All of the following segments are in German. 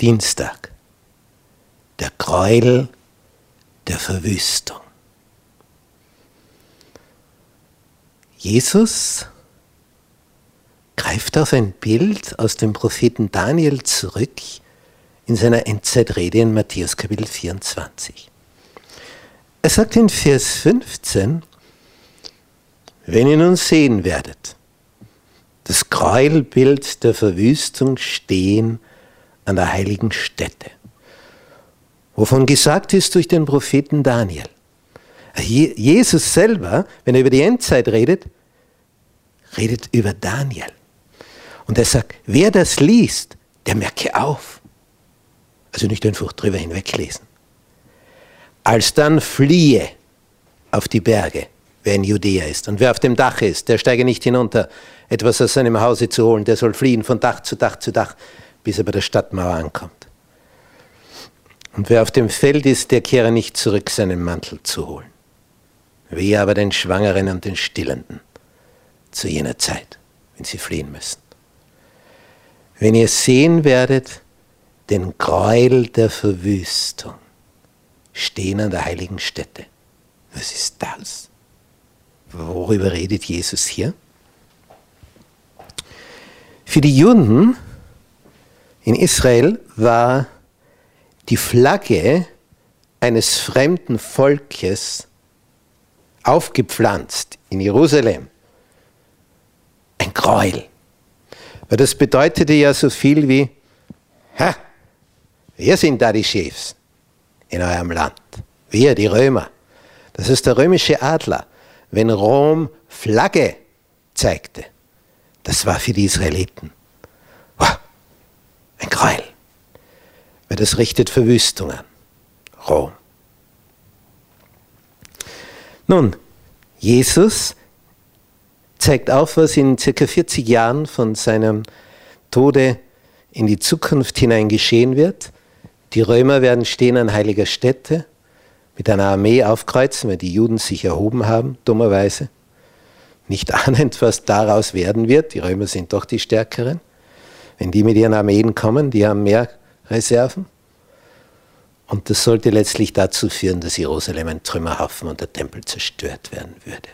Dienstag. Der Gräuel der Verwüstung. Jesus greift auf ein Bild aus dem Propheten Daniel zurück in seiner Endzeitrede in Matthäus Kapitel 24. Er sagt in Vers 15, wenn ihr nun sehen werdet, das Gräuelbild der Verwüstung stehen an der heiligen Stätte, wovon gesagt ist durch den Propheten Daniel. Jesus selber, wenn er über die Endzeit redet, redet über Daniel. Und er sagt, wer das liest, der merke auf. Also nicht einfach drüber hinweglesen. Alsdann fliehe auf die Berge, wer in Judäa ist. Und wer auf dem Dach ist, der steige nicht hinunter, etwas aus seinem Hause zu holen. Der soll fliehen von Dach zu Dach zu Dach, bis er bei der Stadtmauer ankommt. Und wer auf dem Feld ist, der kehre nicht zurück, seinen Mantel zu holen. Wehe aber den Schwangeren und den Stillenden zu jener Zeit, wenn sie fliehen müssen. Wenn ihr sehen werdet, den Gräuel der Verwüstung stehen an der heiligen Stätte. Was ist das? Worüber redet Jesus hier? Für die Juden in Israel war die Flagge eines fremden Volkes aufgepflanzt in Jerusalem. Ein Gräuel. Weil das bedeutete ja so viel wie, ha, wir sind da die Chefs in eurem Land. Wir, die Römer. Das ist der römische Adler. Wenn Rom Flagge zeigte, das war für die Israeliten ein Gräuel. Weil das richtet Verwüstung an. Rom. Nun, Jesus zeigt auf, was in circa 40 Jahren von seinem Tode in die Zukunft hinein geschehen wird. Die Römer werden stehen an heiliger Stätte, mit einer Armee aufkreuzen, weil die Juden sich erhoben haben, dummerweise. Nicht ahnend, was daraus werden wird. Die Römer sind doch die Stärkeren. Wenn die mit ihren Armeen kommen, die haben mehr Reserven. Und das sollte letztlich dazu führen, dass Jerusalem ein Trümmerhaufen und der Tempel zerstört werden würde.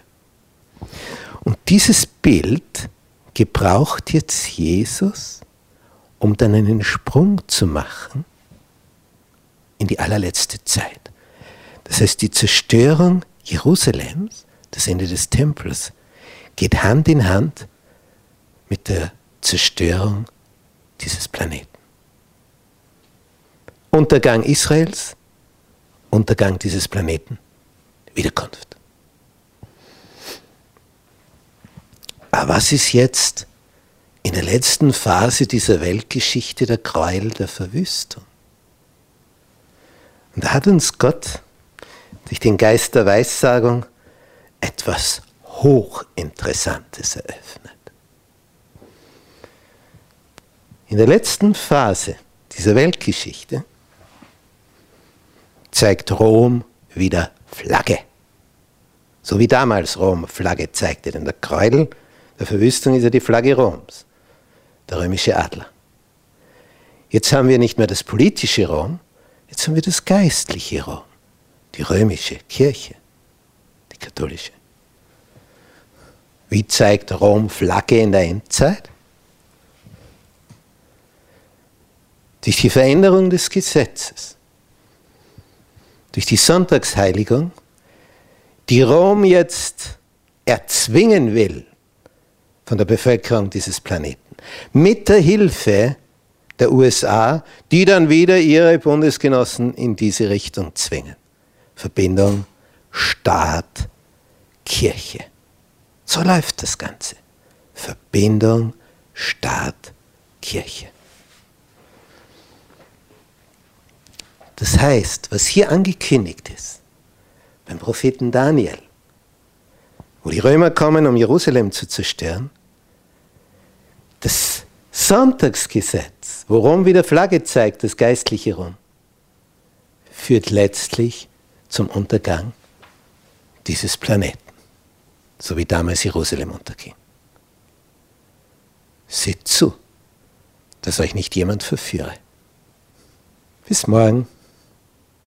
Und dieses Bild gebraucht jetzt Jesus, um dann einen Sprung zu machen in die allerletzte Zeit. Das heißt, die Zerstörung Jerusalems, das Ende des Tempels, geht Hand in Hand mit der Zerstörung dieses Planeten. Untergang Israels, Untergang dieses Planeten, Wiederkunft. Aber was ist jetzt in der letzten Phase dieser Weltgeschichte der Gräuel der Verwüstung? Und da hat uns Gott durch den Geist der Weissagung etwas Hochinteressantes eröffnet. In der letzten Phase dieser Weltgeschichte zeigt Rom wieder Flagge. So wie damals Rom Flagge zeigte, denn der Gräuel der Verwüstung ist ja die Flagge Roms, der römische Adler. Jetzt haben wir nicht mehr das politische Rom, jetzt haben wir das geistliche Rom, die römische Kirche, die katholische. Wie zeigt Rom Flagge in der Endzeit? Durch die Veränderung des Gesetzes, durch die Sonntagsheiligung, die Rom jetzt erzwingen will, von der Bevölkerung dieses Planeten. Mit der Hilfe der USA, die dann wieder ihre Bundesgenossen in diese Richtung zwingen. Verbindung Staat, Kirche. So läuft das Ganze. Verbindung Staat, Kirche. Das heißt, was hier angekündigt ist, beim Propheten Daniel, wo die Römer kommen, um Jerusalem zu zerstören, das Sonntagsgesetz, worum wieder Flagge zeigt, das geistliche Rum, führt letztlich zum Untergang dieses Planeten, so wie damals Jerusalem unterging. Seht zu, dass euch nicht jemand verführe. Bis morgen.